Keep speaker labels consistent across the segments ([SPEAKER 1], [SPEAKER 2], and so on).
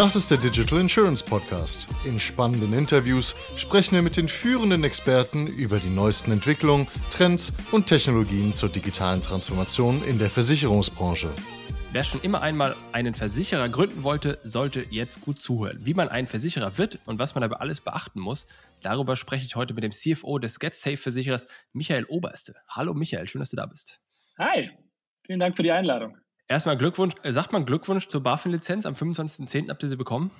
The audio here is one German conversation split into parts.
[SPEAKER 1] Das ist der Digital Insurance Podcast. In spannenden Interviews sprechen wir mit den führenden Experten über die neuesten Entwicklungen, Trends und Technologien zur digitalen Transformation in der Versicherungsbranche.
[SPEAKER 2] Wer schon immer einmal einen Versicherer gründen wollte, sollte jetzt gut zuhören. Wie man ein Versicherer wird und was man dabei alles beachten muss, darüber spreche ich heute mit dem CFO des GetSafe-Versicherers, Michael Oberste. Hallo Michael, schön, dass du da bist.
[SPEAKER 3] Hi, vielen Dank für die Einladung.
[SPEAKER 2] Erstmal Glückwunsch. Äh, sagt man Glückwunsch zur BaFin-Lizenz? Am 25.10. habt ihr sie bekommen?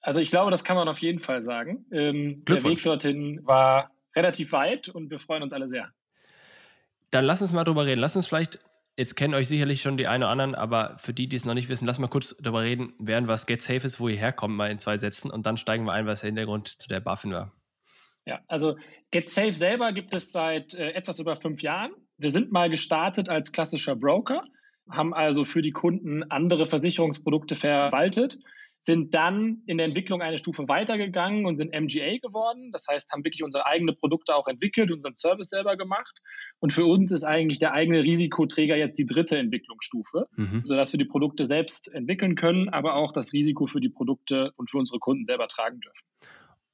[SPEAKER 3] Also ich glaube, das kann man auf jeden Fall sagen. Ähm, der Weg dorthin war relativ weit und wir freuen uns alle sehr.
[SPEAKER 2] Dann lass uns mal drüber reden. Lass uns vielleicht, jetzt kennen euch sicherlich schon die einen oder anderen, aber für die, die es noch nicht wissen, lass mal kurz darüber reden, während was Get Safe ist, wo ihr herkommt, mal in zwei Sätzen und dann steigen wir ein, was der Hintergrund zu der BaFin war.
[SPEAKER 3] Ja, also Get Safe selber gibt es seit äh, etwas über fünf Jahren. Wir sind mal gestartet als klassischer Broker haben also für die Kunden andere Versicherungsprodukte verwaltet, sind dann in der Entwicklung eine Stufe weitergegangen und sind MGA geworden. Das heißt, haben wirklich unsere eigenen Produkte auch entwickelt, unseren Service selber gemacht. Und für uns ist eigentlich der eigene Risikoträger jetzt die dritte Entwicklungsstufe, mhm. sodass wir die Produkte selbst entwickeln können, aber auch das Risiko für die Produkte und für unsere Kunden selber tragen dürfen.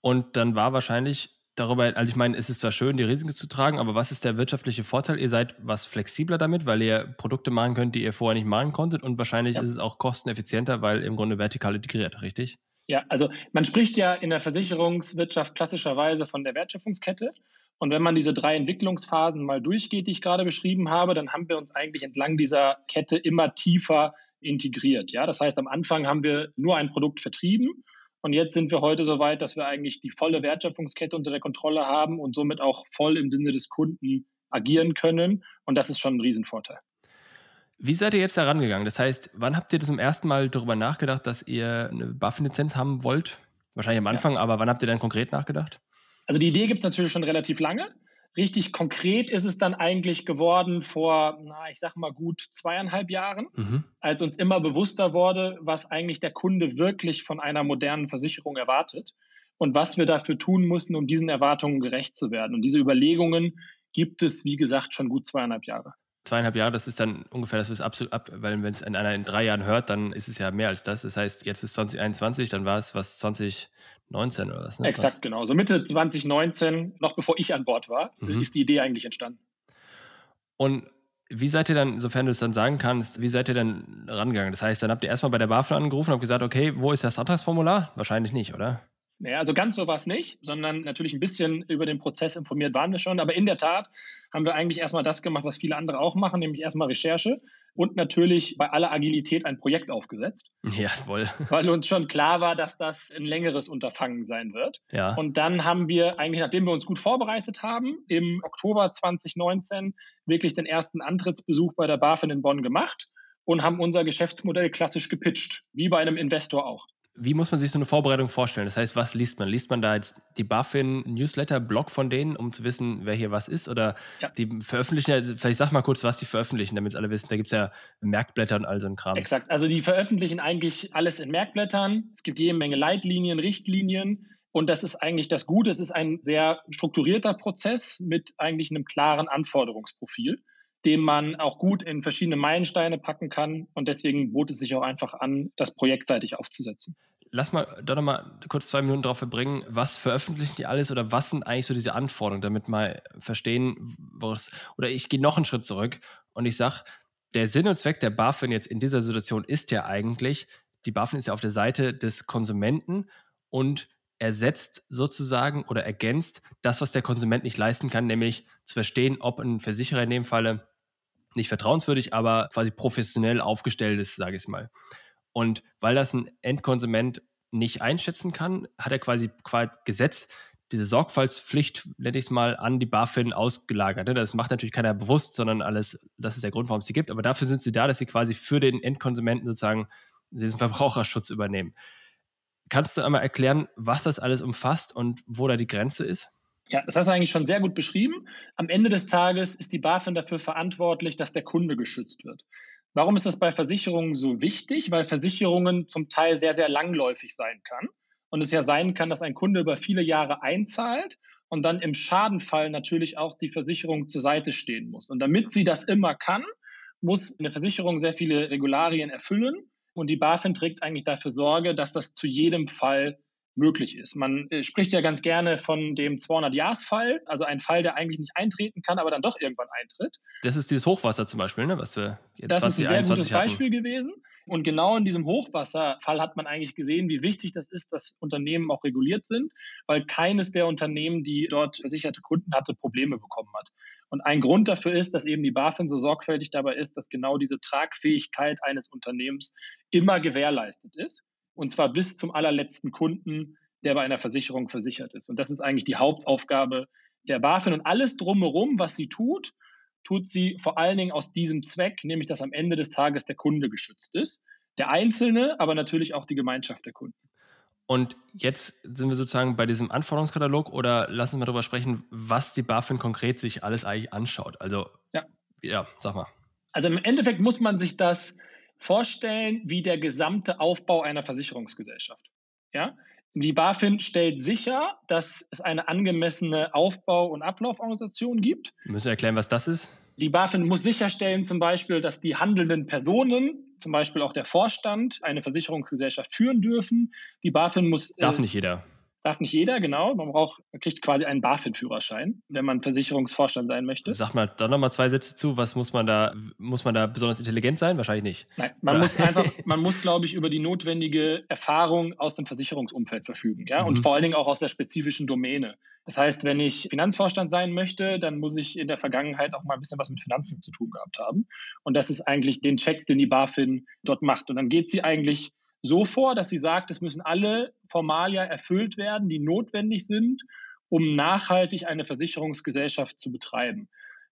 [SPEAKER 2] Und dann war wahrscheinlich darüber, also ich meine, es ist zwar schön, die Risiken zu tragen, aber was ist der wirtschaftliche Vorteil? Ihr seid was flexibler damit, weil ihr Produkte machen könnt, die ihr vorher nicht machen konntet und wahrscheinlich ja. ist es auch kosteneffizienter, weil im Grunde vertikal integriert, richtig?
[SPEAKER 3] Ja, also man spricht ja in der Versicherungswirtschaft klassischerweise von der Wertschöpfungskette. Und wenn man diese drei Entwicklungsphasen mal durchgeht, die ich gerade beschrieben habe, dann haben wir uns eigentlich entlang dieser Kette immer tiefer integriert. Ja, das heißt, am Anfang haben wir nur ein Produkt vertrieben und jetzt sind wir heute so weit, dass wir eigentlich die volle Wertschöpfungskette unter der Kontrolle haben und somit auch voll im Sinne des Kunden agieren können. Und das ist schon ein Riesenvorteil.
[SPEAKER 2] Wie seid ihr jetzt da rangegangen? Das heißt, wann habt ihr zum ersten Mal darüber nachgedacht, dass ihr eine BaFin-Lizenz haben wollt? Wahrscheinlich am Anfang, ja. aber wann habt ihr dann konkret nachgedacht?
[SPEAKER 3] Also die Idee gibt es natürlich schon relativ lange. Richtig konkret ist es dann eigentlich geworden vor, na, ich sag mal gut zweieinhalb Jahren, mhm. als uns immer bewusster wurde, was eigentlich der Kunde wirklich von einer modernen Versicherung erwartet und was wir dafür tun müssen, um diesen Erwartungen gerecht zu werden. Und diese Überlegungen gibt es, wie gesagt, schon gut zweieinhalb Jahre
[SPEAKER 2] zweieinhalb Jahre, das ist dann ungefähr, das ist absolut ab, weil wenn es in einer in drei Jahren hört, dann ist es ja mehr als das. Das heißt, jetzt ist 2021, dann war es was 2019 oder was?
[SPEAKER 3] Ne? Exakt, genau. So also Mitte 2019, noch bevor ich an Bord war, mhm. ist die Idee eigentlich entstanden.
[SPEAKER 2] Und wie seid ihr dann, sofern du es dann sagen kannst, wie seid ihr dann rangegangen? Das heißt, dann habt ihr erstmal bei der BaFin angerufen und habt gesagt, okay, wo ist das Antragsformular? Wahrscheinlich nicht, oder?
[SPEAKER 3] Naja, also ganz so war es nicht, sondern natürlich ein bisschen über den Prozess informiert waren wir schon. Aber in der Tat haben wir eigentlich erstmal das gemacht, was viele andere auch machen, nämlich erstmal Recherche und natürlich bei aller Agilität ein Projekt aufgesetzt.
[SPEAKER 2] Ja, wohl.
[SPEAKER 3] Weil uns schon klar war, dass das ein längeres Unterfangen sein wird. Ja. Und dann haben wir eigentlich, nachdem wir uns gut vorbereitet haben, im Oktober 2019 wirklich den ersten Antrittsbesuch bei der BaFin in Bonn gemacht und haben unser Geschäftsmodell klassisch gepitcht, wie bei einem Investor auch.
[SPEAKER 2] Wie muss man sich so eine Vorbereitung vorstellen? Das heißt, was liest man? Liest man da jetzt die BaFin-Newsletter-Blog von denen, um zu wissen, wer hier was ist? Oder ja. die veröffentlichen, also vielleicht sag mal kurz, was die veröffentlichen, damit alle wissen. Da gibt es ja Merkblätter und all so ein Kram.
[SPEAKER 3] Exakt. Also die veröffentlichen eigentlich alles in Merkblättern. Es gibt jede Menge Leitlinien, Richtlinien. Und das ist eigentlich das Gute. Es ist ein sehr strukturierter Prozess mit eigentlich einem klaren Anforderungsprofil den man auch gut in verschiedene Meilensteine packen kann. Und deswegen bot es sich auch einfach an, das projektseitig aufzusetzen.
[SPEAKER 2] Lass mal da nochmal kurz zwei Minuten drauf verbringen. Was veröffentlichen die alles oder was sind eigentlich so diese Anforderungen, damit mal verstehen, was. Oder ich gehe noch einen Schritt zurück und ich sage, der Sinn und Zweck der BaFin jetzt in dieser Situation ist ja eigentlich, die BaFin ist ja auf der Seite des Konsumenten und ersetzt sozusagen oder ergänzt das, was der Konsument nicht leisten kann, nämlich zu verstehen, ob ein Versicherer in dem Falle nicht vertrauenswürdig, aber quasi professionell aufgestellt ist, sage ich mal. Und weil das ein Endkonsument nicht einschätzen kann, hat er quasi, quasi Gesetz diese Sorgfaltspflicht, nenne ich es mal, an die BaFin ausgelagert. Das macht natürlich keiner bewusst, sondern alles, das ist der Grund, warum es sie gibt. Aber dafür sind sie da, dass sie quasi für den Endkonsumenten sozusagen diesen Verbraucherschutz übernehmen. Kannst du einmal erklären, was das alles umfasst und wo da die Grenze ist?
[SPEAKER 3] Ja, das hast du eigentlich schon sehr gut beschrieben. Am Ende des Tages ist die BaFin dafür verantwortlich, dass der Kunde geschützt wird. Warum ist das bei Versicherungen so wichtig? Weil Versicherungen zum Teil sehr, sehr langläufig sein kann. Und es ja sein kann, dass ein Kunde über viele Jahre einzahlt und dann im Schadenfall natürlich auch die Versicherung zur Seite stehen muss. Und damit sie das immer kann, muss eine Versicherung sehr viele Regularien erfüllen, Und die BaFin trägt eigentlich dafür Sorge, dass das zu jedem Fall möglich ist. Man äh, spricht ja ganz gerne von dem 200-Jahres-Fall, also ein Fall, der eigentlich nicht eintreten kann, aber dann doch irgendwann eintritt.
[SPEAKER 2] Das ist dieses Hochwasser zum Beispiel, ne, was wir
[SPEAKER 3] jetzt Das ist ein sehr gutes Beispiel gewesen. Und genau in diesem Hochwasserfall hat man eigentlich gesehen, wie wichtig das ist, dass Unternehmen auch reguliert sind, weil keines der Unternehmen, die dort versicherte Kunden hatte, Probleme bekommen hat. Und ein Grund dafür ist, dass eben die BaFin so sorgfältig dabei ist, dass genau diese Tragfähigkeit eines Unternehmens immer gewährleistet ist und zwar bis zum allerletzten Kunden, der bei einer Versicherung versichert ist. Und das ist eigentlich die Hauptaufgabe der BaFin. Und alles drumherum, was sie tut, tut sie vor allen Dingen aus diesem Zweck, nämlich dass am Ende des Tages der Kunde geschützt ist. Der Einzelne, aber natürlich auch die Gemeinschaft der Kunden.
[SPEAKER 2] Und jetzt sind wir sozusagen bei diesem Anforderungskatalog oder lassen wir darüber sprechen, was die BaFin konkret sich alles eigentlich anschaut. Also, ja, ja sag mal.
[SPEAKER 3] Also im Endeffekt muss man sich das vorstellen wie der gesamte Aufbau einer Versicherungsgesellschaft. Ja? Die BaFin stellt sicher, dass es eine angemessene Aufbau- und Ablauforganisation gibt.
[SPEAKER 2] Müssen wir erklären, was das ist?
[SPEAKER 3] Die BaFin muss sicherstellen, zum Beispiel, dass die handelnden Personen, zum Beispiel auch der Vorstand, eine Versicherungsgesellschaft führen dürfen. Die BaFin muss.
[SPEAKER 2] Darf äh, nicht jeder.
[SPEAKER 3] Darf nicht jeder, genau. Man braucht, man kriegt quasi einen BaFin-Führerschein, wenn man Versicherungsvorstand sein möchte.
[SPEAKER 2] Sag mal da nochmal zwei Sätze zu. Was muss man da, muss man da besonders intelligent sein? Wahrscheinlich nicht.
[SPEAKER 3] Nein, man Oder? muss einfach, man muss, glaube ich, über die notwendige Erfahrung aus dem Versicherungsumfeld verfügen, ja, mhm. und vor allen Dingen auch aus der spezifischen Domäne. Das heißt, wenn ich Finanzvorstand sein möchte, dann muss ich in der Vergangenheit auch mal ein bisschen was mit Finanzen zu tun gehabt haben. Und das ist eigentlich den Check, den die BaFin dort macht. Und dann geht sie eigentlich so vor, dass sie sagt, es müssen alle Formalia erfüllt werden, die notwendig sind, um nachhaltig eine Versicherungsgesellschaft zu betreiben.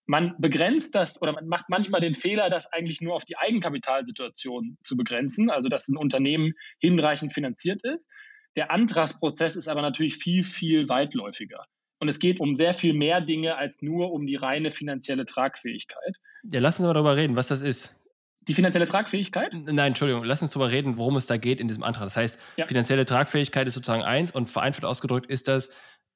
[SPEAKER 3] Man begrenzt das oder man macht manchmal den Fehler, das eigentlich nur auf die Eigenkapitalsituation zu begrenzen, also dass ein Unternehmen hinreichend finanziert ist. Der Antragsprozess ist aber natürlich viel, viel weitläufiger. Und es geht um sehr viel mehr Dinge als nur um die reine finanzielle Tragfähigkeit.
[SPEAKER 2] Ja, lassen Sie mal darüber reden, was das ist.
[SPEAKER 3] Die finanzielle Tragfähigkeit?
[SPEAKER 2] Nein, Entschuldigung, lass uns darüber reden, worum es da geht in diesem Antrag. Das heißt, ja. finanzielle Tragfähigkeit ist sozusagen eins und vereinfacht ausgedrückt ist das,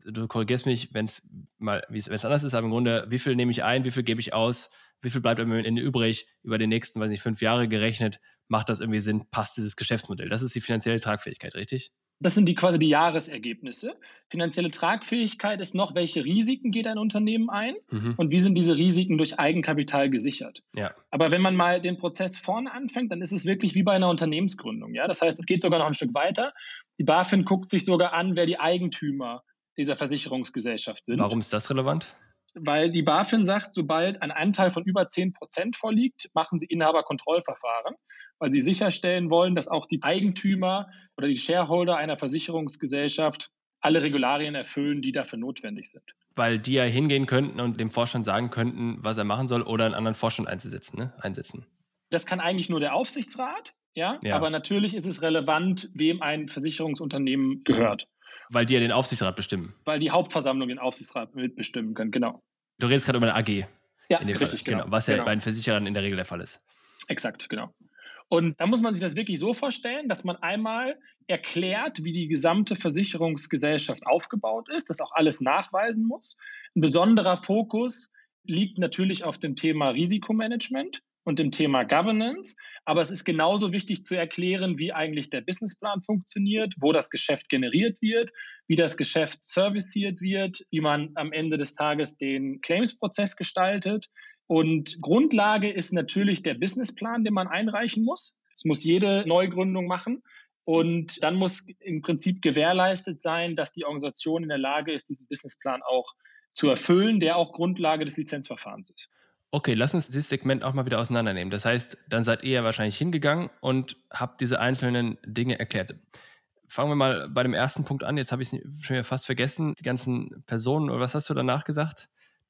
[SPEAKER 2] du korrigierst mich, wenn es mal, wenn es anders ist, aber im Grunde, wie viel nehme ich ein, wie viel gebe ich aus, wie viel bleibt am Ende übrig, über die nächsten, weiß nicht, fünf Jahre gerechnet, macht das irgendwie Sinn, passt dieses Geschäftsmodell. Das ist die finanzielle Tragfähigkeit, richtig?
[SPEAKER 3] Das sind die quasi die Jahresergebnisse. Finanzielle Tragfähigkeit ist noch, welche Risiken geht ein Unternehmen ein mhm. und wie sind diese Risiken durch Eigenkapital gesichert. Ja. Aber wenn man mal den Prozess vorne anfängt, dann ist es wirklich wie bei einer Unternehmensgründung. Ja? Das heißt, es geht sogar noch ein Stück weiter. Die BaFin guckt sich sogar an, wer die Eigentümer dieser Versicherungsgesellschaft sind.
[SPEAKER 2] Warum ist das relevant?
[SPEAKER 3] Weil die BaFin sagt, sobald ein Anteil von über 10 Prozent vorliegt, machen sie Inhaberkontrollverfahren weil sie sicherstellen wollen, dass auch die Eigentümer oder die Shareholder einer Versicherungsgesellschaft alle Regularien erfüllen, die dafür notwendig sind.
[SPEAKER 2] Weil die ja hingehen könnten und dem Vorstand sagen könnten, was er machen soll oder einen anderen Vorstand einzusetzen, ne? einsetzen.
[SPEAKER 3] Das kann eigentlich nur der Aufsichtsrat, ja? ja. Aber natürlich ist es relevant, wem ein Versicherungsunternehmen gehört.
[SPEAKER 2] Weil die ja den Aufsichtsrat bestimmen.
[SPEAKER 3] Weil die Hauptversammlung den Aufsichtsrat mitbestimmen können, genau.
[SPEAKER 2] Du redest gerade über eine AG.
[SPEAKER 3] Ja, richtig,
[SPEAKER 2] genau. genau. Was ja genau. bei den Versicherern in der Regel der Fall ist.
[SPEAKER 3] Exakt, genau. Und da muss man sich das wirklich so vorstellen, dass man einmal erklärt, wie die gesamte Versicherungsgesellschaft aufgebaut ist, das auch alles nachweisen muss. Ein besonderer Fokus liegt natürlich auf dem Thema Risikomanagement und dem Thema Governance. Aber es ist genauso wichtig zu erklären, wie eigentlich der Businessplan funktioniert, wo das Geschäft generiert wird, wie das Geschäft serviciert wird, wie man am Ende des Tages den Claims-Prozess gestaltet, und Grundlage ist natürlich der Businessplan, den man einreichen muss. Das muss jede Neugründung machen. Und dann muss im Prinzip gewährleistet sein, dass die Organisation in der Lage ist, diesen Businessplan auch zu erfüllen, der auch Grundlage des Lizenzverfahrens ist.
[SPEAKER 2] Okay, lass uns dieses Segment auch mal wieder auseinandernehmen. Das heißt, dann seid ihr ja wahrscheinlich hingegangen und habt diese einzelnen Dinge erklärt. Fangen wir mal bei dem ersten Punkt an. Jetzt habe ich es schon fast vergessen. Die ganzen Personen, oder was hast du danach gesagt?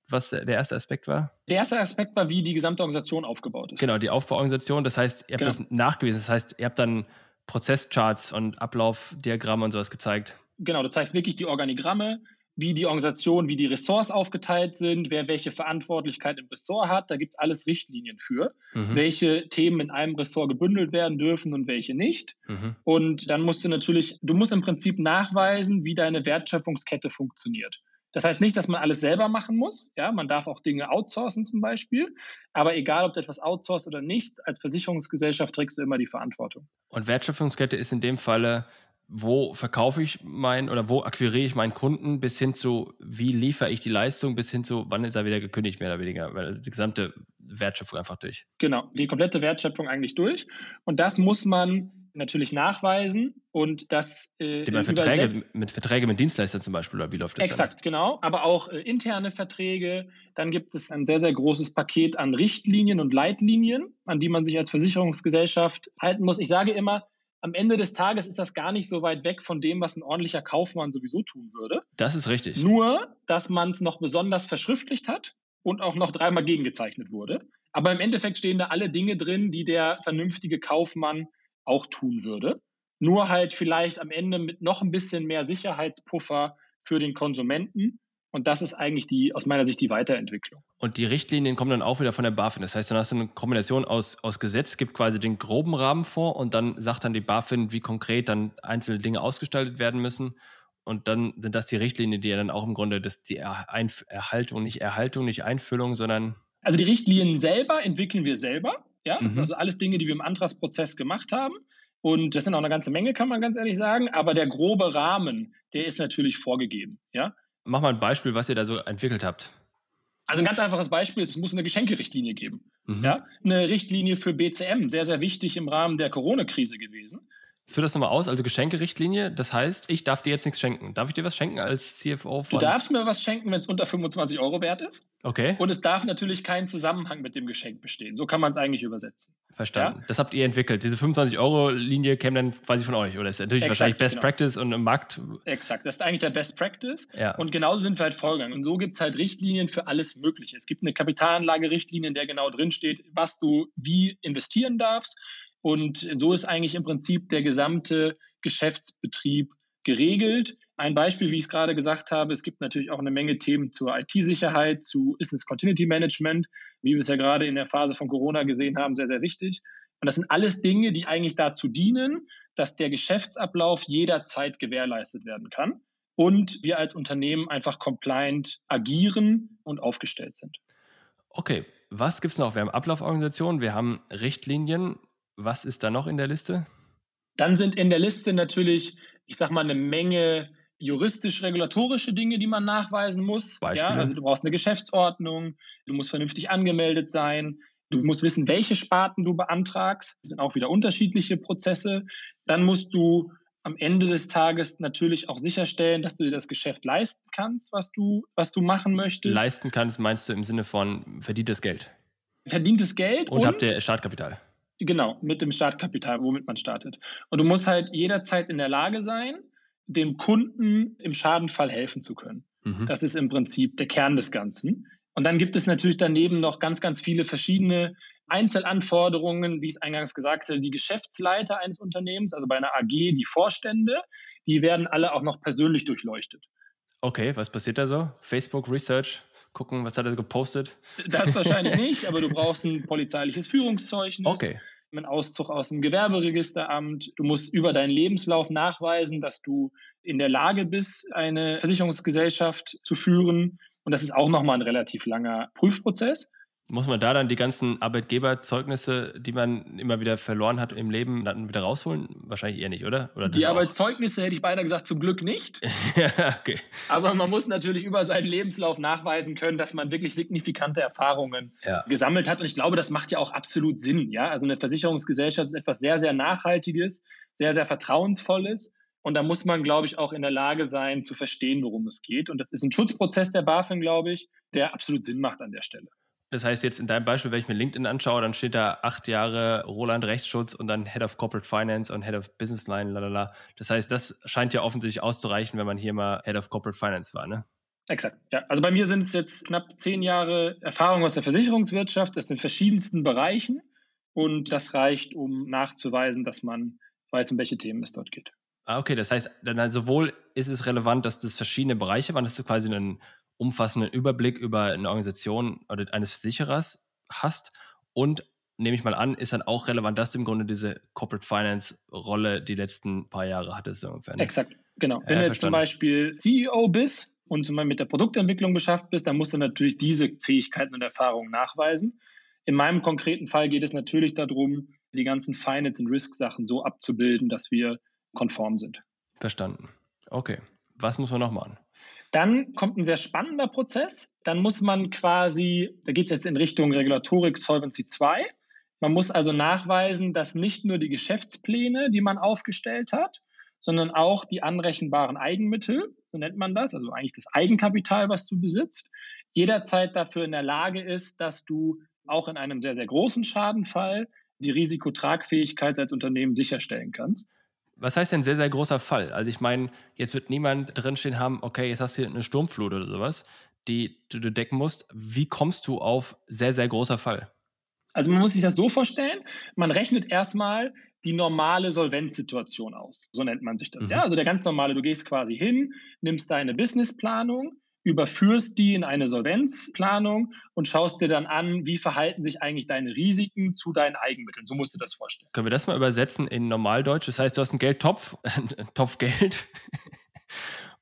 [SPEAKER 2] was der erste Aspekt war?
[SPEAKER 3] Der erste Aspekt war, wie die gesamte Organisation aufgebaut ist.
[SPEAKER 2] Genau, die Aufbauorganisation. Das heißt, ihr habt genau. das nachgewiesen. Das heißt, ihr habt dann Prozesscharts und Ablaufdiagramme und sowas gezeigt.
[SPEAKER 3] Genau, du zeigst wirklich die Organigramme, wie die Organisation, wie die Ressorts aufgeteilt sind, wer welche Verantwortlichkeit im Ressort hat. Da gibt es alles Richtlinien für, mhm. welche Themen in einem Ressort gebündelt werden dürfen und welche nicht. Mhm. Und dann musst du natürlich, du musst im Prinzip nachweisen, wie deine Wertschöpfungskette funktioniert. Das heißt nicht, dass man alles selber machen muss. Ja, man darf auch Dinge outsourcen zum Beispiel. Aber egal, ob du etwas outsourcest oder nicht, als Versicherungsgesellschaft trägst du immer die Verantwortung.
[SPEAKER 2] Und Wertschöpfungskette ist in dem Falle, wo verkaufe ich meinen oder wo akquiriere ich meinen Kunden bis hin zu, wie liefere ich die Leistung, bis hin zu, wann ist er wieder gekündigt, mehr oder weniger, weil also die gesamte Wertschöpfung einfach durch.
[SPEAKER 3] Genau, die komplette Wertschöpfung eigentlich durch. Und das muss man natürlich nachweisen und das
[SPEAKER 2] äh, man Verträge, mit Verträge mit Dienstleistern zum Beispiel oder wie läuft das
[SPEAKER 3] Exakt, dann? genau, aber auch äh, interne Verträge. Dann gibt es ein sehr, sehr großes Paket an Richtlinien und Leitlinien, an die man sich als Versicherungsgesellschaft halten muss. Ich sage immer, am Ende des Tages ist das gar nicht so weit weg von dem, was ein ordentlicher Kaufmann sowieso tun würde.
[SPEAKER 2] Das ist richtig.
[SPEAKER 3] Nur, dass man es noch besonders verschriftlicht hat und auch noch dreimal gegengezeichnet wurde. Aber im Endeffekt stehen da alle Dinge drin, die der vernünftige Kaufmann auch tun würde. Nur halt vielleicht am Ende mit noch ein bisschen mehr Sicherheitspuffer für den Konsumenten. Und das ist eigentlich die, aus meiner Sicht die Weiterentwicklung.
[SPEAKER 2] Und die Richtlinien kommen dann auch wieder von der BaFin. Das heißt, dann hast du eine Kombination aus, aus Gesetz, gibt quasi den groben Rahmen vor und dann sagt dann die BaFin, wie konkret dann einzelne Dinge ausgestaltet werden müssen. Und dann sind das die Richtlinien, die ja dann auch im Grunde das, die Erhaltung, nicht Erhaltung, nicht Einfüllung, sondern.
[SPEAKER 3] Also die Richtlinien selber entwickeln wir selber. Ja, mhm. das sind also alles Dinge, die wir im Antragsprozess gemacht haben. Und das sind auch eine ganze Menge, kann man ganz ehrlich sagen. Aber der grobe Rahmen, der ist natürlich vorgegeben. Ja?
[SPEAKER 2] Mach mal ein Beispiel, was ihr da so entwickelt habt.
[SPEAKER 3] Also ein ganz einfaches Beispiel ist, es muss eine Geschenkerichtlinie geben. Mhm. Ja? Eine Richtlinie für BCM, sehr, sehr wichtig im Rahmen der Corona-Krise gewesen.
[SPEAKER 2] Führ das nochmal aus, also Geschenkerichtlinie. Das heißt, ich darf dir jetzt nichts schenken. Darf ich dir was schenken als CFO?
[SPEAKER 3] Von du darfst mir was schenken, wenn es unter 25 Euro wert ist.
[SPEAKER 2] Okay.
[SPEAKER 3] Und es darf natürlich kein Zusammenhang mit dem Geschenk bestehen. So kann man es eigentlich übersetzen.
[SPEAKER 2] Verstanden. Ja? Das habt ihr entwickelt. Diese 25-Euro-Linie käme dann quasi von euch, oder ist natürlich Exakt, wahrscheinlich Best genau. Practice und im Markt.
[SPEAKER 3] Exakt, das ist eigentlich der Best Practice.
[SPEAKER 2] Ja.
[SPEAKER 3] Und genauso sind wir halt vorgegangen. Und so gibt es halt Richtlinien für alles Mögliche. Es gibt eine Kapitalanlage-Richtlinie, in der genau drinsteht, was du wie investieren darfst und so ist eigentlich im Prinzip der gesamte Geschäftsbetrieb geregelt. Ein Beispiel, wie ich es gerade gesagt habe, es gibt natürlich auch eine Menge Themen zur IT-Sicherheit, zu Business Continuity Management, wie wir es ja gerade in der Phase von Corona gesehen haben, sehr, sehr wichtig. Und das sind alles Dinge, die eigentlich dazu dienen, dass der Geschäftsablauf jederzeit gewährleistet werden kann und wir als Unternehmen einfach compliant agieren und aufgestellt sind.
[SPEAKER 2] Okay, was gibt es noch? Wir haben Ablauforganisationen, wir haben Richtlinien. Was ist da noch in der Liste?
[SPEAKER 3] Dann sind in der Liste natürlich, ich sag mal, eine Menge juristisch-regulatorische Dinge, die man nachweisen muss.
[SPEAKER 2] Beispiele? Ja,
[SPEAKER 3] also du brauchst eine Geschäftsordnung, du musst vernünftig angemeldet sein, du musst wissen, welche Sparten du beantragst. Das sind auch wieder unterschiedliche Prozesse. Dann musst du am Ende des Tages natürlich auch sicherstellen, dass du dir das Geschäft leisten kannst, was du, was du machen möchtest.
[SPEAKER 2] Leisten kannst, meinst du im Sinne von verdientes Geld?
[SPEAKER 3] Verdientes Geld
[SPEAKER 2] und, und habt ihr Startkapital?
[SPEAKER 3] Genau, mit dem Startkapital, womit man startet. Und du musst halt jederzeit in der Lage sein, dem Kunden im Schadenfall helfen zu können. Mhm. Das ist im Prinzip der Kern des Ganzen. Und dann gibt es natürlich daneben noch ganz, ganz viele verschiedene Einzelanforderungen, wie ich es eingangs gesagt habe, die Geschäftsleiter eines Unternehmens, also bei einer AG die Vorstände, die werden alle auch noch persönlich durchleuchtet.
[SPEAKER 2] Okay, was passiert da so? Facebook Research, gucken, was hat er gepostet?
[SPEAKER 3] Das wahrscheinlich nicht, aber du brauchst ein polizeiliches Führungszeugnis.
[SPEAKER 2] Okay.
[SPEAKER 3] Einen Auszug aus dem Gewerberegisteramt. Du musst über deinen Lebenslauf nachweisen, dass du in der Lage bist, eine Versicherungsgesellschaft zu führen. Und das ist auch nochmal ein relativ langer Prüfprozess.
[SPEAKER 2] Muss man da dann die ganzen Arbeitgeberzeugnisse, die man immer wieder verloren hat im Leben, dann wieder rausholen? Wahrscheinlich eher nicht, oder? oder
[SPEAKER 3] die Arbeitszeugnisse hätte ich beinahe gesagt, zum Glück nicht.
[SPEAKER 2] ja, okay.
[SPEAKER 3] Aber man muss natürlich über seinen Lebenslauf nachweisen können, dass man wirklich signifikante Erfahrungen ja. gesammelt hat. Und ich glaube, das macht ja auch absolut Sinn. Ja? Also eine Versicherungsgesellschaft ist etwas sehr, sehr Nachhaltiges, sehr, sehr Vertrauensvolles. Und da muss man, glaube ich, auch in der Lage sein, zu verstehen, worum es geht. Und das ist ein Schutzprozess der BaFin, glaube ich, der absolut Sinn macht an der Stelle.
[SPEAKER 2] Das heißt, jetzt in deinem Beispiel, wenn ich mir LinkedIn anschaue, dann steht da acht Jahre Roland Rechtsschutz und dann Head of Corporate Finance und Head of Business Line, lalala. Das heißt, das scheint ja offensichtlich auszureichen, wenn man hier mal Head of Corporate Finance war, ne?
[SPEAKER 3] Exakt, ja. Also bei mir sind es jetzt knapp zehn Jahre Erfahrung aus der Versicherungswirtschaft, aus den verschiedensten Bereichen. Und das reicht, um nachzuweisen, dass man weiß, um welche Themen es dort geht.
[SPEAKER 2] Ah, okay, das heißt, dann sowohl ist es relevant, dass das verschiedene Bereiche waren, dass du quasi einen umfassenden Überblick über eine Organisation oder eines Versicherers hast und nehme ich mal an, ist dann auch relevant, dass du im Grunde diese Corporate Finance Rolle die letzten paar Jahre hattest. So ungefähr,
[SPEAKER 3] ne? Exakt, genau. Wenn ja, du jetzt zum Beispiel CEO bist, und mit der Produktentwicklung beschäftigt bist, dann musst du natürlich diese Fähigkeiten und Erfahrungen nachweisen. In meinem konkreten Fall geht es natürlich darum, die ganzen Finance- und Risk-Sachen so abzubilden, dass wir konform sind.
[SPEAKER 2] Verstanden. Okay. Was muss man noch machen?
[SPEAKER 3] Dann kommt ein sehr spannender Prozess. Dann muss man quasi, da geht es jetzt in Richtung Regulatorik Solvency 2. Man muss also nachweisen, dass nicht nur die Geschäftspläne, die man aufgestellt hat, sondern auch die anrechenbaren Eigenmittel, so nennt man das, also eigentlich das Eigenkapital, was du besitzt, jederzeit dafür in der Lage ist, dass du auch in einem sehr, sehr großen Schadenfall die Risikotragfähigkeit als Unternehmen sicherstellen kannst.
[SPEAKER 2] Was heißt denn sehr, sehr großer Fall? Also ich meine, jetzt wird niemand drinstehen haben, okay, jetzt hast du eine Sturmflut oder sowas, die du decken musst. Wie kommst du auf sehr, sehr großer Fall?
[SPEAKER 3] Also man muss sich das so vorstellen, man rechnet erstmal die normale Solvenzsituation aus. So nennt man sich das. Mhm. Ja? Also der ganz normale, du gehst quasi hin, nimmst deine Businessplanung, überführst die in eine Solvenzplanung und schaust dir dann an, wie verhalten sich eigentlich deine Risiken zu deinen Eigenmitteln. So musst du das vorstellen.
[SPEAKER 2] Können wir das mal übersetzen in Normaldeutsch? Das heißt, du hast einen Geldtopf, einen Topf Geld.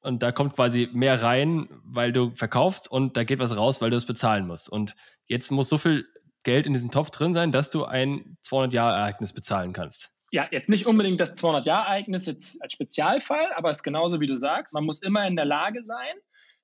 [SPEAKER 2] Und da kommt quasi mehr rein, weil du verkaufst und da geht was raus, weil du es bezahlen musst. Und jetzt muss so viel Geld in diesem Topf drin sein, dass du ein 200-Jahr-Ereignis bezahlen kannst.
[SPEAKER 3] Ja, jetzt nicht unbedingt das 200-Jahr-Ereignis jetzt als Spezialfall, aber es ist genauso wie du sagst. Man muss immer in der Lage sein,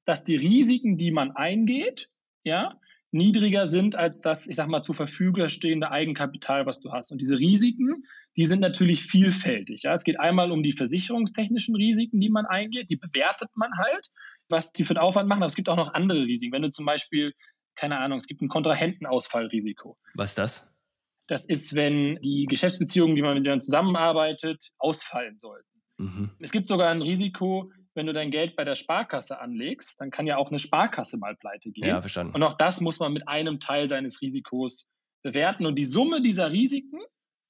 [SPEAKER 3] dass die Risiken, die man eingeht, ja, niedriger sind als das, ich sag mal, zur Verfügung stehende Eigenkapital, was du hast. Und diese Risiken, die sind natürlich vielfältig. Ja. Es geht einmal um die versicherungstechnischen Risiken, die man eingeht, die bewertet man halt, was die für einen Aufwand machen. Aber es gibt auch noch andere Risiken. Wenn du zum Beispiel, keine Ahnung, es gibt ein Kontrahentenausfallrisiko.
[SPEAKER 2] Was ist das?
[SPEAKER 3] Das ist, wenn die Geschäftsbeziehungen, die man mit denen zusammenarbeitet, ausfallen sollten. Mhm. Es gibt sogar ein Risiko, wenn du dein Geld bei der Sparkasse anlegst, dann kann ja auch eine Sparkasse mal pleite gehen.
[SPEAKER 2] Ja, verstanden.
[SPEAKER 3] Und auch das muss man mit einem Teil seines Risikos bewerten. Und die Summe dieser Risiken,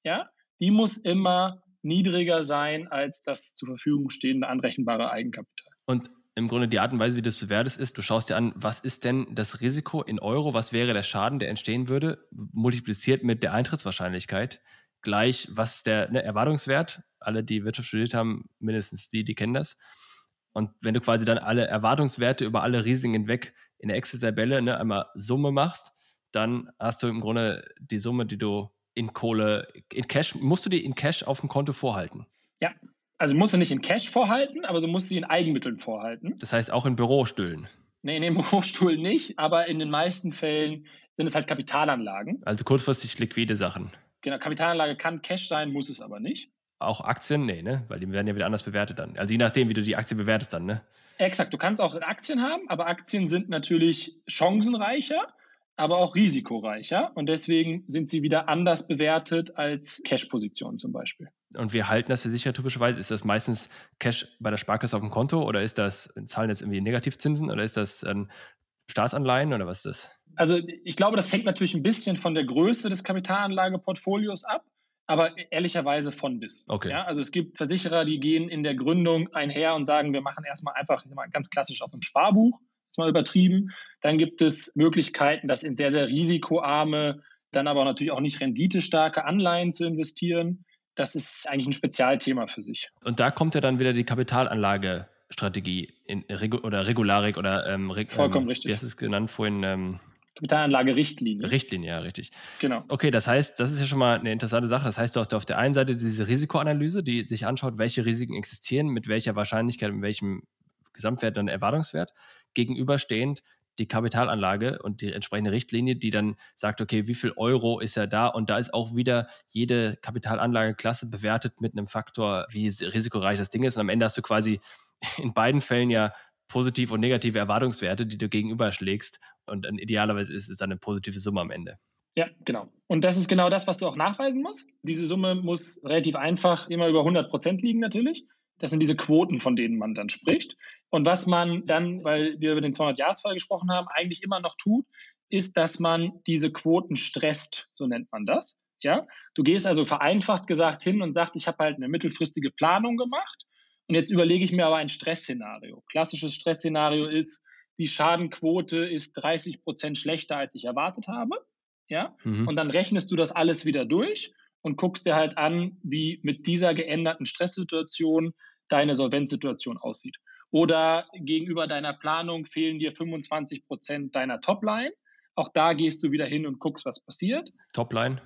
[SPEAKER 3] ja, die muss immer niedriger sein als das zur Verfügung stehende anrechenbare Eigenkapital.
[SPEAKER 2] Und im Grunde die Art und Weise, wie du es bewertest, ist, du schaust dir an, was ist denn das Risiko in Euro, was wäre der Schaden, der entstehen würde, multipliziert mit der Eintrittswahrscheinlichkeit, gleich, was ist der ne, Erwartungswert. Alle, die Wirtschaft studiert haben, mindestens die, die kennen das. Und wenn du quasi dann alle Erwartungswerte über alle Risiken hinweg in der Excel-Tabelle ne, einmal Summe machst, dann hast du im Grunde die Summe, die du in Kohle, in Cash, musst du die in Cash auf dem Konto vorhalten.
[SPEAKER 3] Ja, also musst du nicht in Cash vorhalten, aber du musst sie in Eigenmitteln vorhalten.
[SPEAKER 2] Das heißt auch in Bürostühlen.
[SPEAKER 3] Nee, in den Bürostuhl nicht, aber in den meisten Fällen sind es halt Kapitalanlagen.
[SPEAKER 2] Also kurzfristig liquide Sachen.
[SPEAKER 3] Genau, Kapitalanlage kann Cash sein, muss es aber nicht.
[SPEAKER 2] Auch Aktien? Nee, ne? Weil die werden ja wieder anders bewertet dann. Also je nachdem, wie du die Aktie bewertest dann, ne?
[SPEAKER 3] Exakt, du kannst auch Aktien haben, aber Aktien sind natürlich chancenreicher, aber auch risikoreicher. Und deswegen sind sie wieder anders bewertet als Cash-Positionen zum Beispiel.
[SPEAKER 2] Und wir halten das für sicher typischerweise. Ist das meistens Cash bei der Sparkasse auf dem Konto oder ist das, zahlen jetzt irgendwie Negativzinsen oder ist das ähm, Staatsanleihen oder was ist das?
[SPEAKER 3] Also ich glaube, das hängt natürlich ein bisschen von der Größe des Kapitalanlageportfolios ab aber ehrlicherweise von bis.
[SPEAKER 2] Okay.
[SPEAKER 3] Ja, also es gibt Versicherer, die gehen in der Gründung einher und sagen, wir machen erstmal einfach mal ganz klassisch auf einem Sparbuch, ist mal übertrieben. Dann gibt es Möglichkeiten, das in sehr, sehr risikoarme, dann aber natürlich auch nicht renditestarke Anleihen zu investieren. Das ist eigentlich ein Spezialthema für sich.
[SPEAKER 2] Und da kommt ja dann wieder die Kapitalanlagestrategie in, oder Regularik oder ähm,
[SPEAKER 3] Vollkommen ähm, richtig.
[SPEAKER 2] Wie hast du es genannt vorhin? Ähm,
[SPEAKER 3] Kapitalanlage-Richtlinie.
[SPEAKER 2] Richtlinie, ja, richtig.
[SPEAKER 3] Genau.
[SPEAKER 2] Okay, das heißt, das ist ja schon mal eine interessante Sache. Das heißt, du hast auf der einen Seite diese Risikoanalyse, die sich anschaut, welche Risiken existieren, mit welcher Wahrscheinlichkeit, mit welchem Gesamtwert und Erwartungswert, gegenüberstehend die Kapitalanlage und die entsprechende Richtlinie, die dann sagt, okay, wie viel Euro ist ja da? Und da ist auch wieder jede Kapitalanlageklasse bewertet mit einem Faktor, wie risikoreich das Ding ist. Und am Ende hast du quasi in beiden Fällen ja positive und negative Erwartungswerte, die du gegenüberschlägst. Und dann idealerweise ist es dann eine positive Summe am Ende.
[SPEAKER 3] Ja, genau. Und das ist genau das, was du auch nachweisen musst. Diese Summe muss relativ einfach immer über 100 Prozent liegen natürlich. Das sind diese Quoten, von denen man dann spricht. Und was man dann, weil wir über den 200-Jahres-Fall gesprochen haben, eigentlich immer noch tut, ist, dass man diese Quoten stresst, so nennt man das. Ja, du gehst also vereinfacht gesagt hin und sagst, ich habe halt eine mittelfristige Planung gemacht und jetzt überlege ich mir aber ein Stressszenario. Klassisches Stressszenario ist, die Schadenquote ist 30 Prozent schlechter, als ich erwartet habe. Ja? Mhm. Und dann rechnest du das alles wieder durch und guckst dir halt an, wie mit dieser geänderten Stresssituation deine Solvenzsituation aussieht. Oder gegenüber deiner Planung fehlen dir 25 Prozent deiner Topline. Auch da gehst du wieder hin und guckst, was passiert.
[SPEAKER 2] Topline?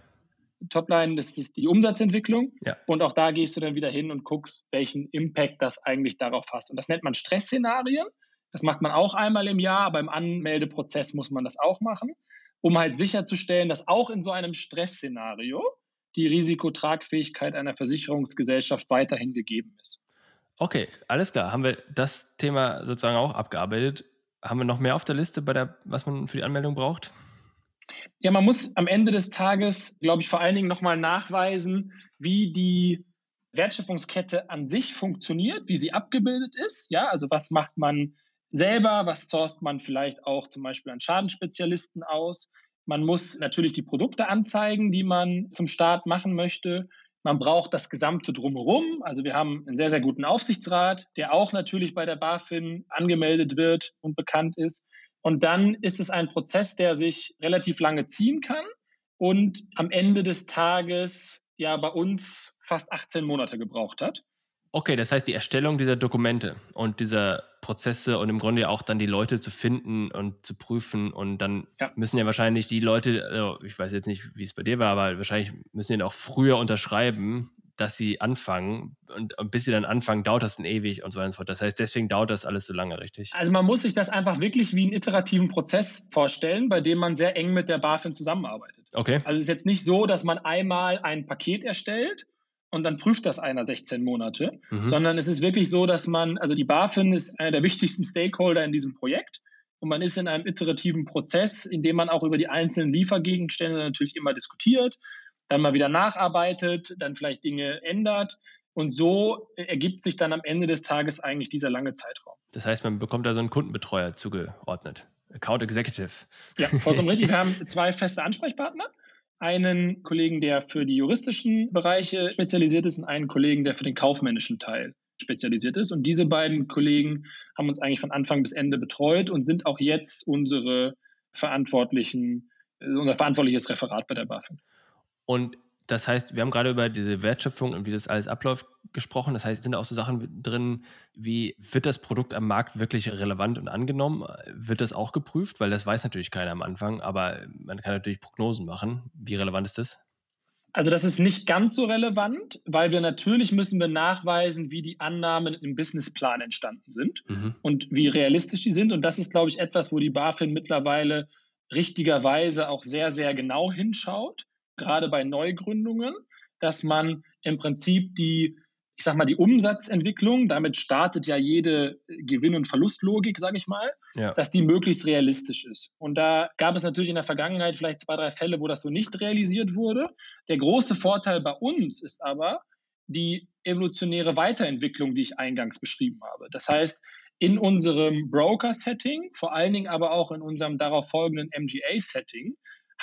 [SPEAKER 3] Topline, das ist die Umsatzentwicklung.
[SPEAKER 2] Ja.
[SPEAKER 3] Und auch da gehst du dann wieder hin und guckst, welchen Impact das eigentlich darauf hat. Und das nennt man Stressszenarien. Das macht man auch einmal im Jahr, aber im Anmeldeprozess muss man das auch machen, um halt sicherzustellen, dass auch in so einem Stressszenario die Risikotragfähigkeit einer Versicherungsgesellschaft weiterhin gegeben ist.
[SPEAKER 2] Okay, alles klar. Haben wir das Thema sozusagen auch abgearbeitet? Haben wir noch mehr auf der Liste, bei der, was man für die Anmeldung braucht?
[SPEAKER 3] Ja, man muss am Ende des Tages, glaube ich, vor allen Dingen nochmal nachweisen, wie die Wertschöpfungskette an sich funktioniert, wie sie abgebildet ist. Ja, also was macht man selber, was sourced man vielleicht auch zum Beispiel an Schadenspezialisten aus. Man muss natürlich die Produkte anzeigen, die man zum Start machen möchte. Man braucht das gesamte Drumherum. Also wir haben einen sehr, sehr guten Aufsichtsrat, der auch natürlich bei der BaFin angemeldet wird und bekannt ist. Und dann ist es ein Prozess, der sich relativ lange ziehen kann und am Ende des Tages ja bei uns fast 18 Monate gebraucht hat.
[SPEAKER 2] Okay, das heißt, die Erstellung dieser Dokumente und dieser Prozesse und im Grunde ja auch dann die Leute zu finden und zu prüfen und dann ja. müssen ja wahrscheinlich die Leute, also ich weiß jetzt nicht, wie es bei dir war, aber wahrscheinlich müssen ja auch früher unterschreiben, dass sie anfangen und, bis sie dann anfangen, dauert das dann ewig und so weiter und so fort. Das heißt, deswegen dauert das alles so lange, richtig?
[SPEAKER 3] Also man muss sich das einfach wirklich wie einen iterativen Prozess vorstellen, bei dem man sehr eng mit der BaFin zusammenarbeitet.
[SPEAKER 2] Okay.
[SPEAKER 3] Also es ist jetzt nicht so, dass man einmal ein Paket erstellt und dann prüft das einer 16 Monate, mhm. sondern es ist wirklich so, dass man, also die BaFin ist einer der wichtigsten Stakeholder in diesem Projekt und man ist in einem iterativen Prozess, in dem man auch über die einzelnen Liefergegenstände natürlich immer diskutiert, dann mal wieder nacharbeitet, dann vielleicht Dinge ändert. Und so ergibt sich dann am Ende des Tages eigentlich dieser lange Zeitraum.
[SPEAKER 2] Das heißt, man bekommt da so einen Kundenbetreuer zugeordnet. Account Executive.
[SPEAKER 3] Ja, vollkommen richtig. Wir haben zwei feste Ansprechpartner einen Kollegen, der für die juristischen Bereiche spezialisiert ist und einen Kollegen, der für den kaufmännischen Teil spezialisiert ist. Und diese beiden Kollegen haben uns eigentlich von Anfang bis Ende betreut und sind auch jetzt unsere verantwortlichen, unser verantwortliches Referat bei der BaFin.
[SPEAKER 2] Und das heißt, wir haben gerade über diese Wertschöpfung und wie das alles abläuft gesprochen. Das heißt, sind da auch so Sachen drin, wie wird das Produkt am Markt wirklich relevant und angenommen? Wird das auch geprüft? Weil das weiß natürlich keiner am Anfang, aber man kann natürlich Prognosen machen. Wie relevant ist das?
[SPEAKER 3] Also das ist nicht ganz so relevant, weil wir natürlich müssen wir nachweisen, wie die Annahmen im Businessplan entstanden sind mhm. und wie realistisch die sind. Und das ist, glaube ich, etwas, wo die BaFin mittlerweile richtigerweise auch sehr, sehr genau hinschaut gerade bei Neugründungen, dass man im Prinzip die, ich sag mal, die Umsatzentwicklung, damit startet ja jede Gewinn- und Verlustlogik, sage ich mal, ja. dass die möglichst realistisch ist. Und da gab es natürlich in der Vergangenheit vielleicht zwei, drei Fälle, wo das so nicht realisiert wurde. Der große Vorteil bei uns ist aber die evolutionäre Weiterentwicklung, die ich eingangs beschrieben habe. Das heißt, in unserem Broker-Setting, vor allen Dingen aber auch in unserem darauf folgenden MGA-Setting,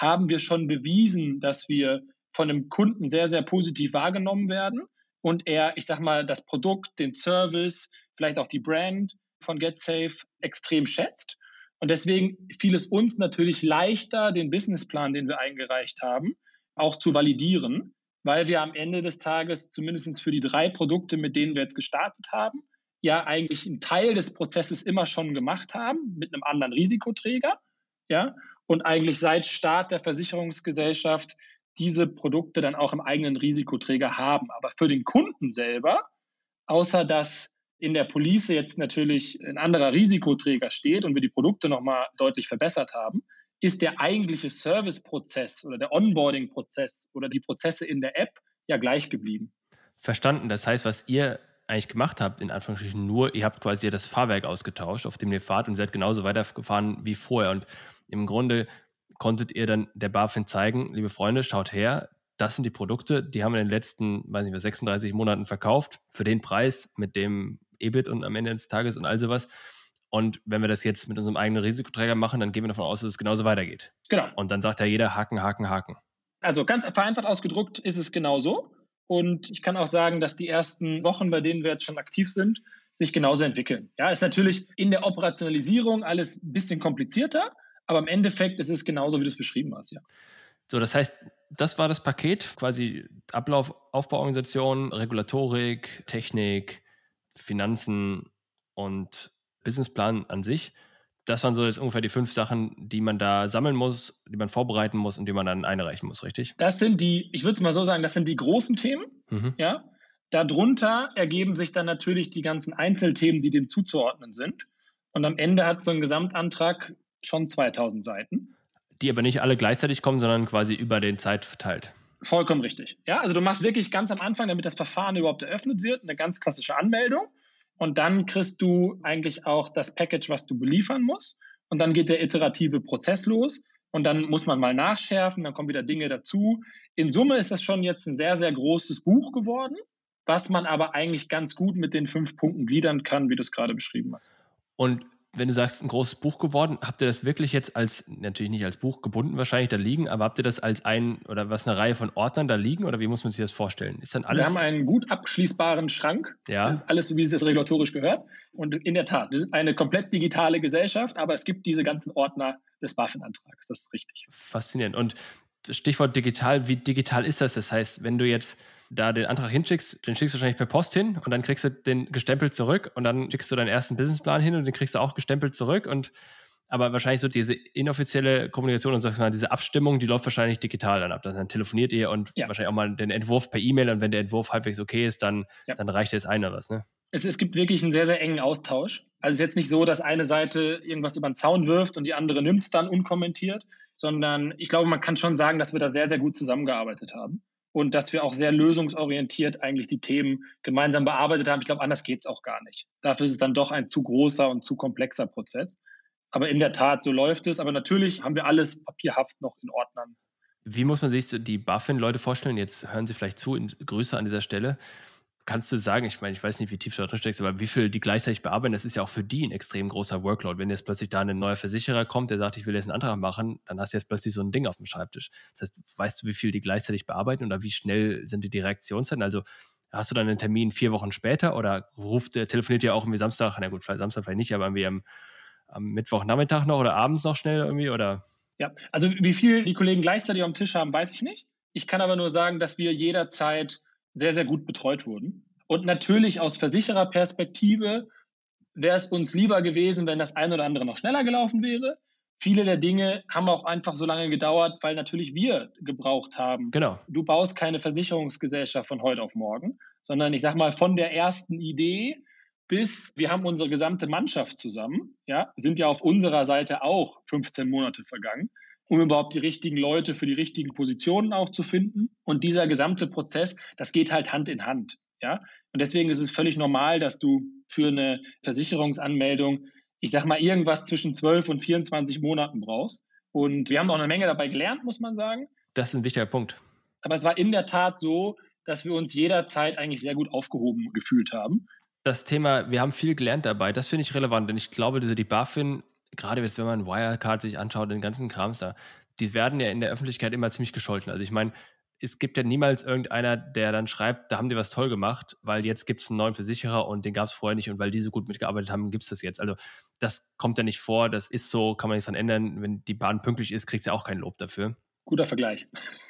[SPEAKER 3] haben wir schon bewiesen, dass wir von einem Kunden sehr, sehr positiv wahrgenommen werden und er, ich sag mal, das Produkt, den Service, vielleicht auch die Brand von GetSafe extrem schätzt. Und deswegen fiel es uns natürlich leichter, den Businessplan, den wir eingereicht haben, auch zu validieren, weil wir am Ende des Tages zumindest für die drei Produkte, mit denen wir jetzt gestartet haben, ja eigentlich einen Teil des Prozesses immer schon gemacht haben mit einem anderen Risikoträger. Ja, und eigentlich seit Start der Versicherungsgesellschaft diese Produkte dann auch im eigenen Risikoträger haben. Aber für den Kunden selber, außer dass in der Police jetzt natürlich ein anderer Risikoträger steht und wir die Produkte nochmal deutlich verbessert haben, ist der eigentliche Serviceprozess oder der Onboarding-Prozess oder die Prozesse in der App ja gleich geblieben.
[SPEAKER 2] Verstanden. Das heißt, was ihr eigentlich gemacht habt, in Anführungsstrichen nur, ihr habt quasi das Fahrwerk ausgetauscht, auf dem ihr fahrt und seid genauso weitergefahren wie vorher. Und im Grunde konntet ihr dann der BaFin zeigen, liebe Freunde, schaut her, das sind die Produkte, die haben wir in den letzten, weiß nicht mehr, 36 Monaten verkauft, für den Preis, mit dem EBIT und am Ende des Tages und all sowas. Und wenn wir das jetzt mit unserem eigenen Risikoträger machen, dann gehen wir davon aus, dass es genauso weitergeht.
[SPEAKER 3] Genau.
[SPEAKER 2] Und dann sagt ja jeder Haken, Haken, Haken.
[SPEAKER 3] Also ganz vereinfacht ausgedruckt ist es genau so. Und ich kann auch sagen, dass die ersten Wochen, bei denen wir jetzt schon aktiv sind, sich genauso entwickeln. Ja, ist natürlich in der Operationalisierung alles ein bisschen komplizierter, aber im Endeffekt ist es genauso, wie du es beschrieben hast, ja.
[SPEAKER 2] So, das heißt, das war das Paket, quasi Ablauf, Aufbauorganisation, Regulatorik, Technik, Finanzen und Businessplan an sich. Das waren so jetzt ungefähr die fünf Sachen, die man da sammeln muss, die man vorbereiten muss und die man dann einreichen muss, richtig?
[SPEAKER 3] Das sind die, ich würde es mal so sagen, das sind die großen Themen. Mhm. Ja. Darunter ergeben sich dann natürlich die ganzen Einzelthemen, die dem zuzuordnen sind. Und am Ende hat so ein Gesamtantrag schon 2000 Seiten.
[SPEAKER 2] Die aber nicht alle gleichzeitig kommen, sondern quasi über den Zeit verteilt.
[SPEAKER 3] Vollkommen richtig. Ja, also du machst wirklich ganz am Anfang, damit das Verfahren überhaupt eröffnet wird, eine ganz klassische Anmeldung. Und dann kriegst du eigentlich auch das Package, was du beliefern musst. Und dann geht der iterative Prozess los. Und dann muss man mal nachschärfen, dann kommen wieder Dinge dazu. In Summe ist das schon jetzt ein sehr, sehr großes Buch geworden was man aber eigentlich ganz gut mit den fünf Punkten gliedern kann, wie du es gerade beschrieben hast.
[SPEAKER 2] Und wenn du sagst, ein großes Buch geworden, habt ihr das wirklich jetzt als, natürlich nicht als Buch gebunden wahrscheinlich da liegen, aber habt ihr das als ein oder was eine Reihe von Ordnern da liegen oder wie muss man sich das vorstellen?
[SPEAKER 3] Ist dann alles? Wir haben einen gut abschließbaren Schrank, ja. alles so wie es jetzt regulatorisch gehört. Und in der Tat, das ist eine komplett digitale Gesellschaft, aber es gibt diese ganzen Ordner des BaFin-Antrags, das ist richtig.
[SPEAKER 2] Faszinierend. Und Stichwort digital, wie digital ist das? Das heißt, wenn du jetzt da den Antrag hinschickst, den schickst du wahrscheinlich per Post hin und dann kriegst du den gestempelt zurück und dann schickst du deinen ersten Businessplan hin und den kriegst du auch gestempelt zurück und aber wahrscheinlich so diese inoffizielle Kommunikation und so, diese Abstimmung, die läuft wahrscheinlich digital dann ab. Dann telefoniert ihr und ja. wahrscheinlich auch mal den Entwurf per E-Mail und wenn der Entwurf halbwegs okay ist, dann, ja. dann reicht es ein oder was, ne?
[SPEAKER 3] Es, es, gibt wirklich einen sehr, sehr engen Austausch. Also es ist jetzt nicht so, dass eine Seite irgendwas über den Zaun wirft und die andere nimmt es dann unkommentiert, sondern ich glaube, man kann schon sagen, dass wir da sehr, sehr gut zusammengearbeitet haben und dass wir auch sehr lösungsorientiert eigentlich die Themen gemeinsam bearbeitet haben. Ich glaube, anders geht es auch gar nicht. Dafür ist es dann doch ein zu großer und zu komplexer Prozess. Aber in der Tat, so läuft es. Aber natürlich haben wir alles papierhaft noch in Ordnern.
[SPEAKER 2] Wie muss man sich die Buffin-Leute vorstellen? Jetzt hören Sie vielleicht zu, Grüße an dieser Stelle kannst du sagen, ich meine, ich weiß nicht, wie tief du da drin steckst, aber wie viel die gleichzeitig bearbeiten, das ist ja auch für die ein extrem großer Workload. Wenn jetzt plötzlich da ein neuer Versicherer kommt, der sagt, ich will jetzt einen Antrag machen, dann hast du jetzt plötzlich so ein Ding auf dem Schreibtisch. Das heißt, weißt du, wie viel die gleichzeitig bearbeiten oder wie schnell sind die, Reaktionszeiten? Also hast du dann einen Termin vier Wochen später oder ruft, der telefoniert ja auch irgendwie Samstag, na gut, Samstag vielleicht nicht, aber irgendwie am, am Mittwochnachmittag noch oder abends noch schnell irgendwie oder?
[SPEAKER 3] Ja, also wie viel die Kollegen gleichzeitig am Tisch haben, weiß ich nicht. Ich kann aber nur sagen, dass wir jederzeit sehr, sehr gut betreut wurden. Und natürlich aus Versichererperspektive wäre es uns lieber gewesen, wenn das ein oder andere noch schneller gelaufen wäre. Viele der Dinge haben auch einfach so lange gedauert, weil natürlich wir gebraucht haben.
[SPEAKER 2] Genau.
[SPEAKER 3] Du baust keine Versicherungsgesellschaft von heute auf morgen, sondern ich sage mal von der ersten Idee bis wir haben unsere gesamte Mannschaft zusammen, ja, sind ja auf unserer Seite auch 15 Monate vergangen um überhaupt die richtigen Leute für die richtigen Positionen auch zu finden. Und dieser gesamte Prozess, das geht halt Hand in Hand. Ja? Und deswegen ist es völlig normal, dass du für eine Versicherungsanmeldung, ich sag mal, irgendwas zwischen 12 und 24 Monaten brauchst. Und wir haben auch eine Menge dabei gelernt, muss man sagen.
[SPEAKER 2] Das ist ein wichtiger Punkt.
[SPEAKER 3] Aber es war in der Tat so, dass wir uns jederzeit eigentlich sehr gut aufgehoben gefühlt haben.
[SPEAKER 2] Das Thema, wir haben viel gelernt dabei, das finde ich relevant, denn ich glaube, diese die BaFin gerade jetzt, wenn man Wirecard sich anschaut, den ganzen Krams da, die werden ja in der Öffentlichkeit immer ziemlich gescholten. Also ich meine, es gibt ja niemals irgendeiner, der dann schreibt, da haben die was toll gemacht, weil jetzt gibt es einen neuen Versicherer und den gab es vorher nicht und weil die so gut mitgearbeitet haben, gibt es das jetzt. Also das kommt ja nicht vor, das ist so, kann man nichts dran ändern. Wenn die Bahn pünktlich ist, kriegt sie auch kein Lob dafür.
[SPEAKER 3] Guter Vergleich.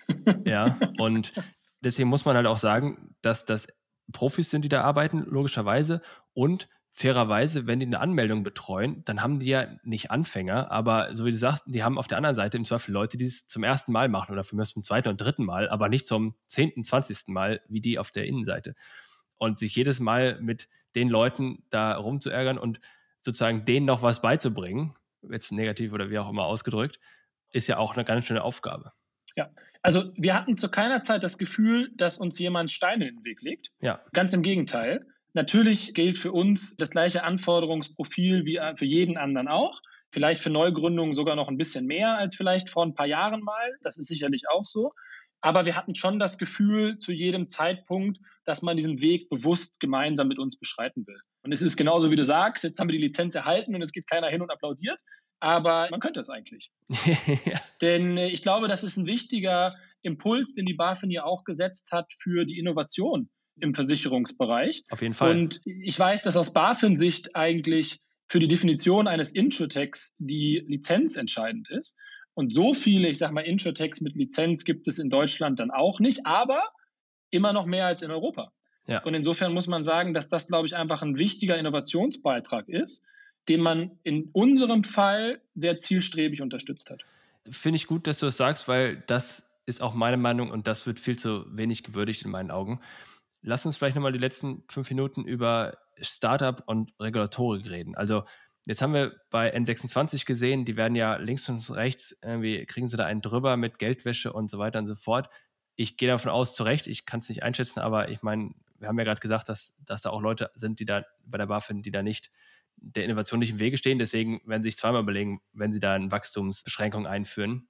[SPEAKER 2] ja, und deswegen muss man halt auch sagen, dass das Profis sind, die da arbeiten, logischerweise. Und fairerweise, wenn die eine Anmeldung betreuen, dann haben die ja nicht Anfänger, aber so wie du sagst, die haben auf der anderen Seite im Zweifel Leute, die es zum ersten Mal machen oder für mich zum zweiten und dritten Mal, aber nicht zum zehnten, zwanzigsten Mal wie die auf der Innenseite. Und sich jedes Mal mit den Leuten da rumzuärgern und sozusagen denen noch was beizubringen, jetzt negativ oder wie auch immer ausgedrückt, ist ja auch eine ganz schöne Aufgabe.
[SPEAKER 3] Ja, also wir hatten zu keiner Zeit das Gefühl, dass uns jemand Steine in den Weg legt.
[SPEAKER 2] Ja.
[SPEAKER 3] Ganz im Gegenteil. Natürlich gilt für uns das gleiche Anforderungsprofil wie für jeden anderen auch. Vielleicht für Neugründungen sogar noch ein bisschen mehr als vielleicht vor ein paar Jahren mal. Das ist sicherlich auch so. Aber wir hatten schon das Gefühl zu jedem Zeitpunkt, dass man diesen Weg bewusst gemeinsam mit uns beschreiten will. Und es ist genauso, wie du sagst, jetzt haben wir die Lizenz erhalten und es geht keiner hin und applaudiert. Aber man könnte es eigentlich. ja. Denn äh, ich glaube, das ist ein wichtiger Impuls, den die BaFin ja auch gesetzt hat für die Innovation im Versicherungsbereich.
[SPEAKER 2] Auf jeden Fall.
[SPEAKER 3] Und ich weiß, dass aus BaFin-Sicht eigentlich für die Definition eines Introtex die Lizenz entscheidend ist. Und so viele, ich sage mal, Introtex mit Lizenz gibt es in Deutschland dann auch nicht, aber immer noch mehr als in Europa. Ja. Und insofern muss man sagen, dass das, glaube ich, einfach ein wichtiger Innovationsbeitrag ist, den man in unserem Fall sehr zielstrebig unterstützt hat.
[SPEAKER 2] Finde ich gut, dass du das sagst, weil das ist auch meine Meinung und das wird viel zu wenig gewürdigt in meinen Augen. Lass uns vielleicht nochmal die letzten fünf Minuten über Startup und Regulatorik reden. Also Jetzt haben wir bei N26 gesehen, die werden ja links und rechts, irgendwie kriegen sie da einen drüber mit Geldwäsche und so weiter und so fort. Ich gehe davon aus, zu Recht, ich kann es nicht einschätzen, aber ich meine, wir haben ja gerade gesagt, dass, dass da auch Leute sind, die da bei der BaFin, die da nicht der Innovation nicht im Wege stehen. Deswegen werden sie sich zweimal überlegen, wenn sie da eine Wachstumsbeschränkung einführen.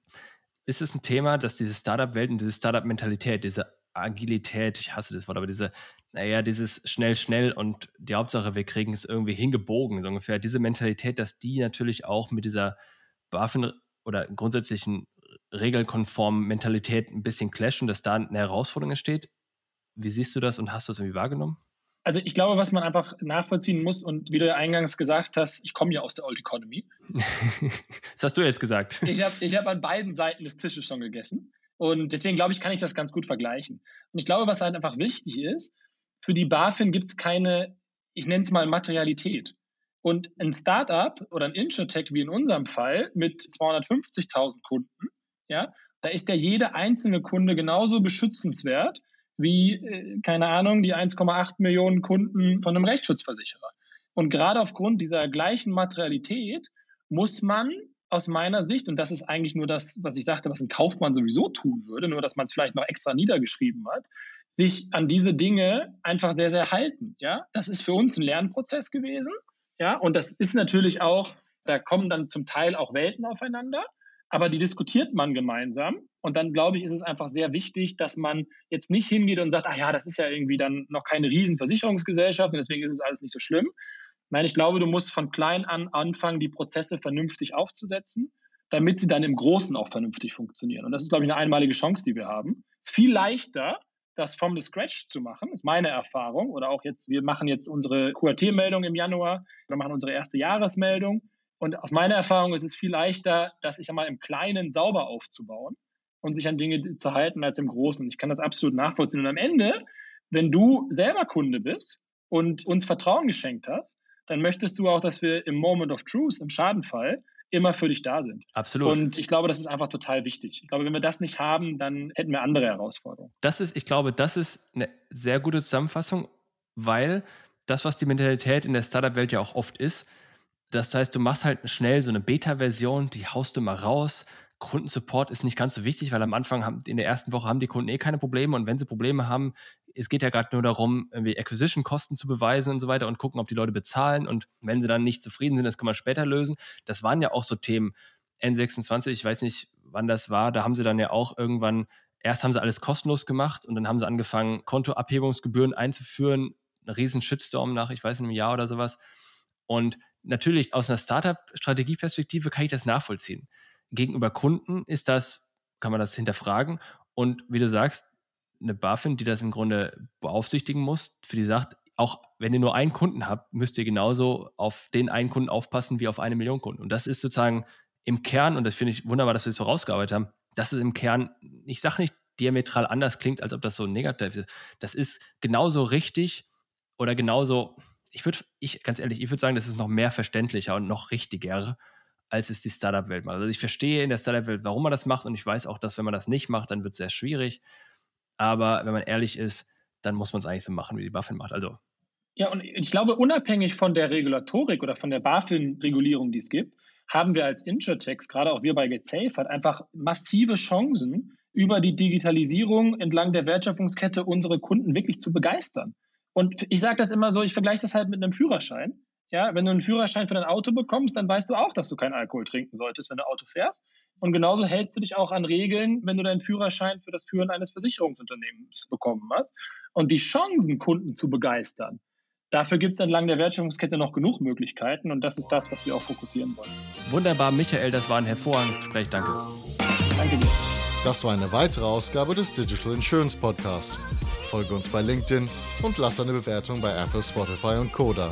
[SPEAKER 2] Ist es ein Thema, dass diese Startup-Welt und diese Startup-Mentalität, diese Agilität, ich hasse das Wort, aber diese naja, dieses schnell, schnell und die Hauptsache, wir kriegen es irgendwie hingebogen, so ungefähr. Diese Mentalität, dass die natürlich auch mit dieser BaFin oder grundsätzlichen regelkonformen Mentalität ein bisschen clashen, dass da eine Herausforderung entsteht. Wie siehst du das und hast du es irgendwie wahrgenommen?
[SPEAKER 3] Also ich glaube, was man einfach nachvollziehen muss und wie du ja eingangs gesagt hast, ich komme ja aus der Old Economy.
[SPEAKER 2] das hast du jetzt gesagt.
[SPEAKER 3] Ich habe ich hab an beiden Seiten des Tisches schon gegessen und deswegen glaube ich, kann ich das ganz gut vergleichen. Und ich glaube, was halt einfach wichtig ist, für die BaFin gibt es keine, ich nenne es mal Materialität. Und ein Startup oder ein Insurtech wie in unserem Fall mit 250.000 Kunden, ja, da ist ja jede einzelne Kunde genauso beschützenswert wie, äh, keine Ahnung, die 1,8 Millionen Kunden von einem Rechtsschutzversicherer. Und gerade aufgrund dieser gleichen Materialität muss man aus meiner Sicht, und das ist eigentlich nur das, was ich sagte, was ein Kaufmann sowieso tun würde, nur dass man es vielleicht noch extra niedergeschrieben hat, sich an diese Dinge einfach sehr, sehr halten. Ja, das ist für uns ein Lernprozess gewesen. Ja, und das ist natürlich auch, da kommen dann zum Teil auch Welten aufeinander, aber die diskutiert man gemeinsam. Und dann glaube ich, ist es einfach sehr wichtig, dass man jetzt nicht hingeht und sagt, ach ja, das ist ja irgendwie dann noch keine Riesenversicherungsgesellschaft und deswegen ist es alles nicht so schlimm. Nein, ich glaube, du musst von klein an anfangen, die Prozesse vernünftig aufzusetzen, damit sie dann im Großen auch vernünftig funktionieren. Und das ist, glaube ich, eine einmalige Chance, die wir haben. Es ist viel leichter, das from the scratch zu machen, ist meine Erfahrung. Oder auch jetzt, wir machen jetzt unsere QRT-Meldung im Januar oder machen unsere erste Jahresmeldung. Und aus meiner Erfahrung ist es viel leichter, das ich einmal im Kleinen sauber aufzubauen und sich an Dinge zu halten als im Großen. Ich kann das absolut nachvollziehen. Und am Ende, wenn du selber Kunde bist und uns Vertrauen geschenkt hast, dann möchtest du auch, dass wir im Moment of Truth, im Schadenfall, immer für dich da sind.
[SPEAKER 2] Absolut.
[SPEAKER 3] Und ich glaube, das ist einfach total wichtig. Ich glaube, wenn wir das nicht haben, dann hätten wir andere Herausforderungen.
[SPEAKER 2] Das ist, ich glaube, das ist eine sehr gute Zusammenfassung, weil das, was die Mentalität in der Startup-Welt ja auch oft ist, das heißt, du machst halt schnell so eine Beta-Version, die haust du mal raus. Kundensupport ist nicht ganz so wichtig, weil am Anfang haben, in der ersten Woche haben die Kunden eh keine Probleme und wenn sie Probleme haben, es geht ja gerade nur darum, irgendwie Acquisition-Kosten zu beweisen und so weiter und gucken, ob die Leute bezahlen. Und wenn sie dann nicht zufrieden sind, das kann man später lösen. Das waren ja auch so Themen. N26, ich weiß nicht, wann das war, da haben sie dann ja auch irgendwann, erst haben sie alles kostenlos gemacht und dann haben sie angefangen, Kontoabhebungsgebühren einzuführen. Ein riesen Shitstorm nach, ich weiß nicht, einem Jahr oder sowas. Und natürlich aus einer Startup-Strategieperspektive kann ich das nachvollziehen. Gegenüber Kunden ist das, kann man das hinterfragen. Und wie du sagst, eine BaFin, die das im Grunde beaufsichtigen muss, für die sagt, auch wenn ihr nur einen Kunden habt, müsst ihr genauso auf den einen Kunden aufpassen wie auf eine Million Kunden. Und das ist sozusagen im Kern, und das finde ich wunderbar, dass wir das so rausgearbeitet haben, das ist im Kern, ich sage nicht diametral anders klingt, als ob das so negativ ist. Das ist genauso richtig oder genauso, ich würde, ich ganz ehrlich, ich würde sagen, das ist noch mehr verständlicher und noch richtiger, als es die Startup-Welt macht. Also ich verstehe in der Startup-Welt, warum man das macht und ich weiß auch, dass wenn man das nicht macht, dann wird es sehr schwierig. Aber wenn man ehrlich ist, dann muss man es eigentlich so machen, wie die BaFin macht. Also.
[SPEAKER 3] Ja, und ich glaube, unabhängig von der Regulatorik oder von der BaFin-Regulierung, die es gibt, haben wir als Insurtex, gerade auch wir bei GetSafe, halt einfach massive Chancen, über die Digitalisierung entlang der Wertschöpfungskette unsere Kunden wirklich zu begeistern. Und ich sage das immer so, ich vergleiche das halt mit einem Führerschein. Ja, wenn du einen Führerschein für dein Auto bekommst, dann weißt du auch, dass du keinen Alkohol trinken solltest, wenn du Auto fährst. Und genauso hältst du dich auch an Regeln, wenn du deinen Führerschein für das Führen eines Versicherungsunternehmens bekommen hast. Und die Chancen, Kunden zu begeistern, dafür gibt es entlang der Wertschöpfungskette noch genug Möglichkeiten. Und das ist das, was wir auch fokussieren wollen.
[SPEAKER 2] Wunderbar, Michael, das war ein hervorragendes Gespräch. Danke.
[SPEAKER 1] Danke dir. Das war eine weitere Ausgabe des Digital Insurance Podcast. Folge uns bei LinkedIn und lass eine Bewertung bei Apple, Spotify und Koda.